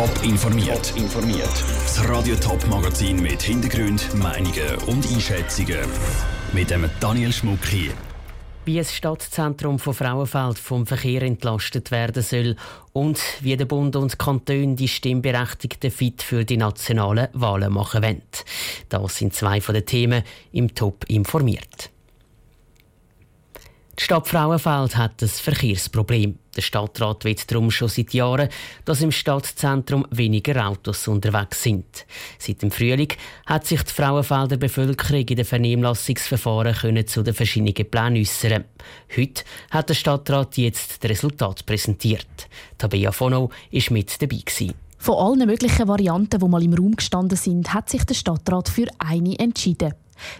Top informiert. informiert. Das Radio Top Magazin mit Hintergrund, Meinungen und Einschätzungen mit dem Daniel Schmuck hier. Wie das Stadtzentrum von Frauenfeld vom Verkehr entlastet werden soll und wie der Bund und Kantone die Stimmberechtigten fit für die nationalen Wahlen machen wollen. Das sind zwei von den Themen im Top informiert. Die Stadt Frauenfeld hat ein Verkehrsproblem. Der Stadtrat will darum schon seit Jahren, dass im Stadtzentrum weniger Autos unterwegs sind. Seit dem Frühling hat sich die Frauenfelder Bevölkerung in den Vernehmlassungsverfahren können zu den verschiedenen Plänen äußern. Heute hat der Stadtrat jetzt das Resultat präsentiert. Tabea Fono war mit dabei. Gewesen. Von allen möglichen Varianten, die mal im Raum gestanden sind, hat sich der Stadtrat für eine entschieden.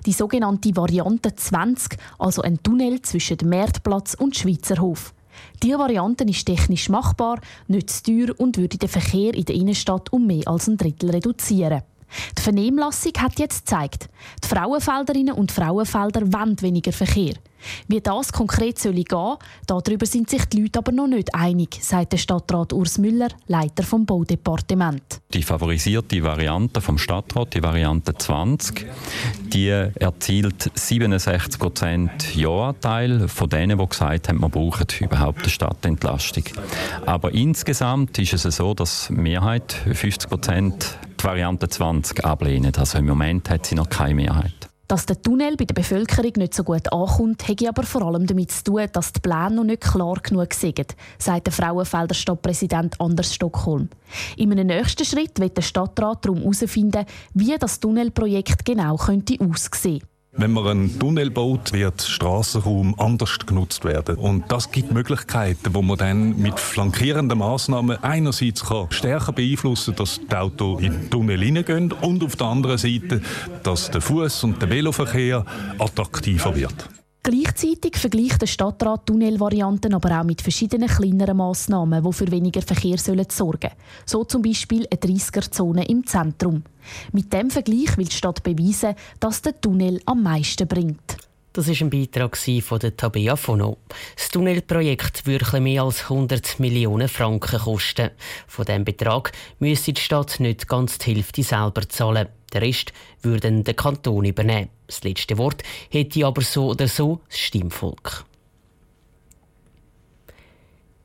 Die sogenannte Variante 20, also ein Tunnel zwischen dem Marktplatz und Schweizer Hof. Diese Variante ist technisch machbar, nicht zu teuer und würde den Verkehr in der Innenstadt um mehr als ein Drittel reduzieren. Die Vernehmlassung hat jetzt gezeigt, die Frauenfelderinnen und Frauenfelder wollen weniger Verkehr. Wie das konkret soll gehen, darüber sind sich die Leute aber noch nicht einig, sagt der Stadtrat Urs Müller, Leiter vom Baudepartement. Die favorisierte Variante vom Stadtrat, die Variante 20, die erzielt 67 Prozent Ja-Anteil von denen, die gesagt haben, man braucht überhaupt eine Stadtentlastung. Aber insgesamt ist es so, dass die Mehrheit, 50 Prozent, die Variante 20 ablehnen. Also im Moment hat sie noch keine Mehrheit. Dass der Tunnel bei der Bevölkerung nicht so gut ankommt, hat aber vor allem damit zu tun, dass die Pläne noch nicht klar genug sind, sagt der Frauenfelder Stadtpräsident Anders Stockholm. In einem nächsten Schritt wird der Stadtrat darum herausfinden, wie das Tunnelprojekt genau könnte aussehen wenn man einen Tunnel baut, wird Straßenraum anders genutzt werden. Und das gibt Möglichkeiten, wo man dann mit flankierenden Maßnahmen einerseits kann stärker beeinflussen kann, dass die Autos in den Tunnel hineingehen und auf der anderen Seite, dass der Fuß- und der Veloverkehr attraktiver wird. Gleichzeitig vergleicht der Stadtrat Tunnelvarianten aber auch mit verschiedenen kleineren Massnahmen, die für weniger Verkehr sollen sorgen So zum Beispiel eine 30er-Zone im Zentrum. Mit dem Vergleich will die Stadt beweisen, dass der Tunnel am meisten bringt. Das war ein Beitrag von der Tabea Fono. Das Tunnelprojekt würde mehr als 100 Millionen Franken kosten. Von diesem Betrag müsste die Stadt nicht ganz die Hälfte selber zahlen. Der Rest würde der Kanton übernehmen. Das letzte Wort hätte aber so oder so das Stimmvolk.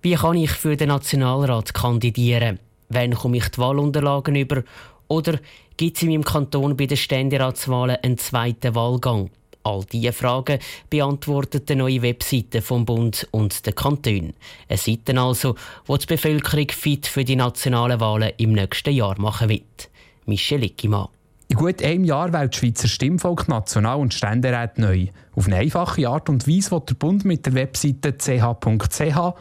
Wie kann ich für den Nationalrat kandidieren? Wann komme ich die Wahlunterlagen über? Oder gibt es in meinem Kanton bei den Ständeratswahlen einen zweiten Wahlgang? All diese Fragen beantwortet die neue Webseite vom Bund und der Kanton. Eine Seite also, wo die Bevölkerung fit für die nationalen Wahlen im nächsten Jahr machen wird. Michel Ickimann. In gut einem Jahr wählt das Schweizer Stimmvolk National- und Ständerat neu. Auf eine einfache Art und Weise wird der Bund mit der Webseite ch.ch-wahlen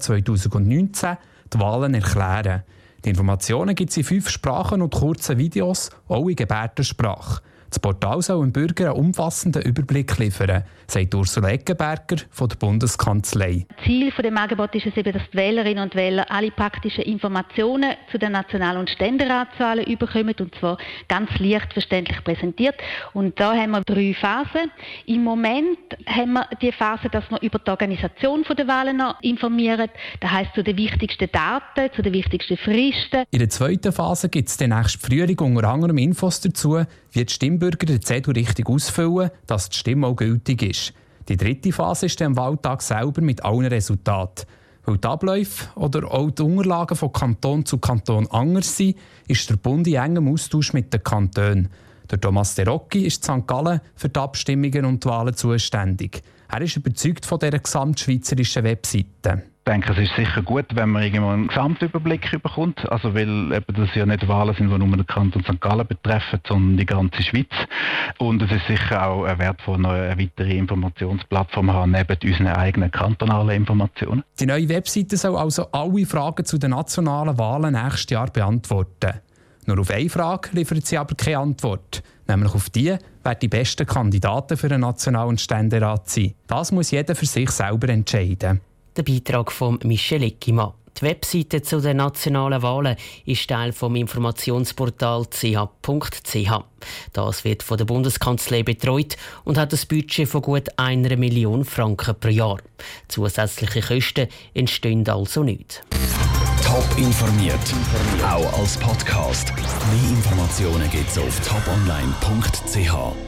2019 die Wahlen erklären. Die Informationen gibt es in fünf Sprachen und kurzen Videos, auch in Gebärdensprache. Das Portal soll dem Bürger einen umfassenden Überblick liefern, sagt Ursula Eckenberger von der Bundeskanzlei. Ziel von dem Angebot ist es eben, dass die Wählerinnen und Wähler alle praktischen Informationen zu den National- und Ständeratswahlen überkommen und zwar ganz leicht verständlich präsentiert. Und da haben wir drei Phasen. Im Moment haben wir die Phase, dass wir über die Organisation der Wahlen informieren. Das heißt zu den wichtigsten Daten, zu den wichtigsten Fristen. In der zweiten Phase gibt es den nächsten Frühling unter anderem Infos dazu, wie die Stimmbürger den Zettel richtig ausfüllen, dass die Stimme auch gültig ist. Die dritte Phase ist dann am Wahltag selber mit allen Resultaten. Weil die Abläufe oder auch die Unterlagen von Kanton zu Kanton anders sind, ist der Bund in engem Austausch mit den Kantonen. Der Thomas De Rocchi ist in St. Gallen für die Abstimmungen und die Wahlen zuständig. Er ist überzeugt von dieser gesamtschweizerischen Webseite denke, es ist sicher gut, wenn man irgendwo einen Gesamtüberblick bekommt. Also, weil eben das ja nicht Wahlen sind, die nur den Kanton St. Gallen betreffen, sondern die ganze Schweiz. Und es ist sicher auch wertvoll, eine weitere Informationsplattform haben, neben unseren eigenen kantonalen Informationen. Die neue Webseite soll also alle Fragen zu den nationalen Wahlen nächstes Jahr beantworten. Nur auf eine Frage liefert sie aber keine Antwort. Nämlich auf die, wer die besten Kandidaten für den National- und Ständerat sind. Das muss jeder für sich selber entscheiden. Der Beitrag von Michel Eckimann. Die Webseite zu den nationalen Wahlen ist Teil vom Informationsportal ch.ch. Das wird von der Bundeskanzlei betreut und hat ein Budget von gut einer Million Franken pro Jahr. Zusätzliche Kosten entstehen also nicht. Top informiert, auch als Podcast. Mehr Informationen gibt's auf toponline.ch.